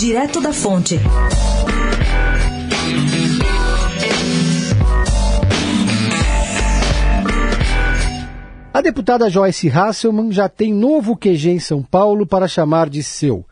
Direto da Fonte. A deputada Joyce Hasselman já tem novo QG em São Paulo para chamar de seu.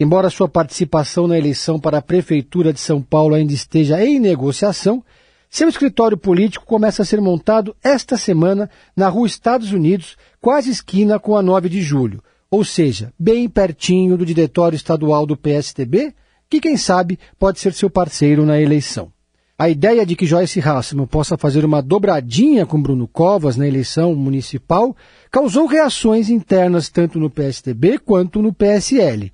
Embora sua participação na eleição para a Prefeitura de São Paulo ainda esteja em negociação, seu escritório político começa a ser montado esta semana na rua Estados Unidos, quase esquina com a 9 de julho, ou seja, bem pertinho do diretório estadual do PSTB, que quem sabe pode ser seu parceiro na eleição. A ideia de que Joyce Hasselman possa fazer uma dobradinha com Bruno Covas na eleição municipal causou reações internas tanto no PSDB quanto no PSL.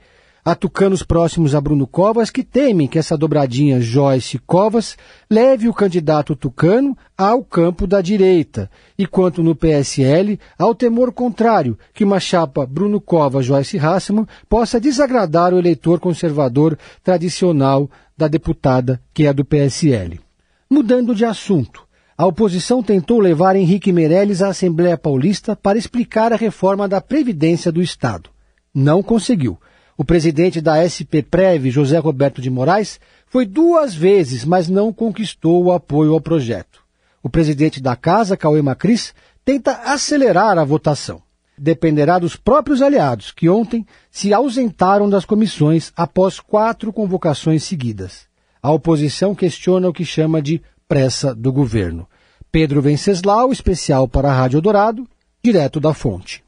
Há tucanos próximos a Bruno Covas que temem que essa dobradinha Joyce Covas leve o candidato tucano ao campo da direita. E quanto no PSL, há o temor contrário, que uma chapa Bruno Covas-Joyce Hasselman possa desagradar o eleitor conservador tradicional da deputada, que é do PSL. Mudando de assunto, a oposição tentou levar Henrique Meirelles à Assembleia Paulista para explicar a reforma da Previdência do Estado. Não conseguiu. O presidente da SP-Prev, José Roberto de Moraes, foi duas vezes, mas não conquistou o apoio ao projeto. O presidente da Casa, Cauê Macris, tenta acelerar a votação. Dependerá dos próprios aliados, que ontem se ausentaram das comissões após quatro convocações seguidas. A oposição questiona o que chama de pressa do governo. Pedro Venceslau, especial para a Rádio Dourado, direto da fonte.